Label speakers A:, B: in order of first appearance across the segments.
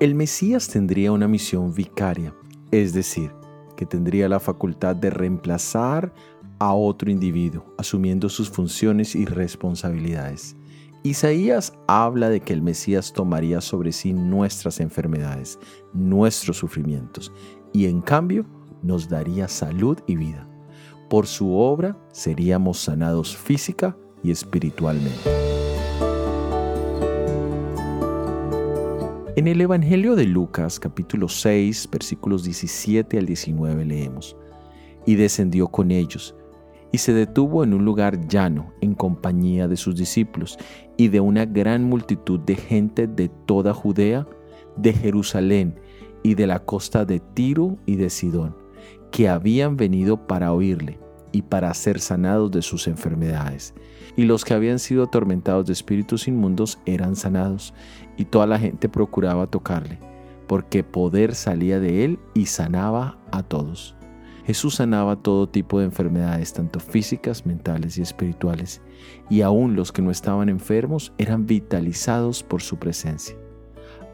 A: El Mesías tendría una misión vicaria, es decir, que tendría la facultad de reemplazar a otro individuo, asumiendo sus funciones y responsabilidades. Isaías habla de que el Mesías tomaría sobre sí nuestras enfermedades, nuestros sufrimientos, y en cambio nos daría salud y vida. Por su obra seríamos sanados física y espiritualmente. En el Evangelio de Lucas capítulo 6 versículos 17 al 19 leemos, y descendió con ellos, y se detuvo en un lugar llano en compañía de sus discípulos y de una gran multitud de gente de toda Judea, de Jerusalén y de la costa de Tiro y de Sidón, que habían venido para oírle y para ser sanados de sus enfermedades. Y los que habían sido atormentados de espíritus inmundos eran sanados, y toda la gente procuraba tocarle, porque poder salía de él y sanaba a todos. Jesús sanaba todo tipo de enfermedades, tanto físicas, mentales y espirituales, y aún los que no estaban enfermos eran vitalizados por su presencia.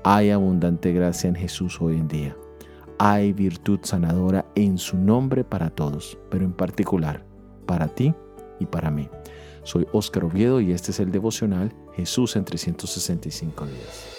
A: Hay abundante gracia en Jesús hoy en día. Hay virtud sanadora en su nombre para todos, pero en particular para ti y para mí. Soy Óscar Oviedo y este es el devocional Jesús en 365 días.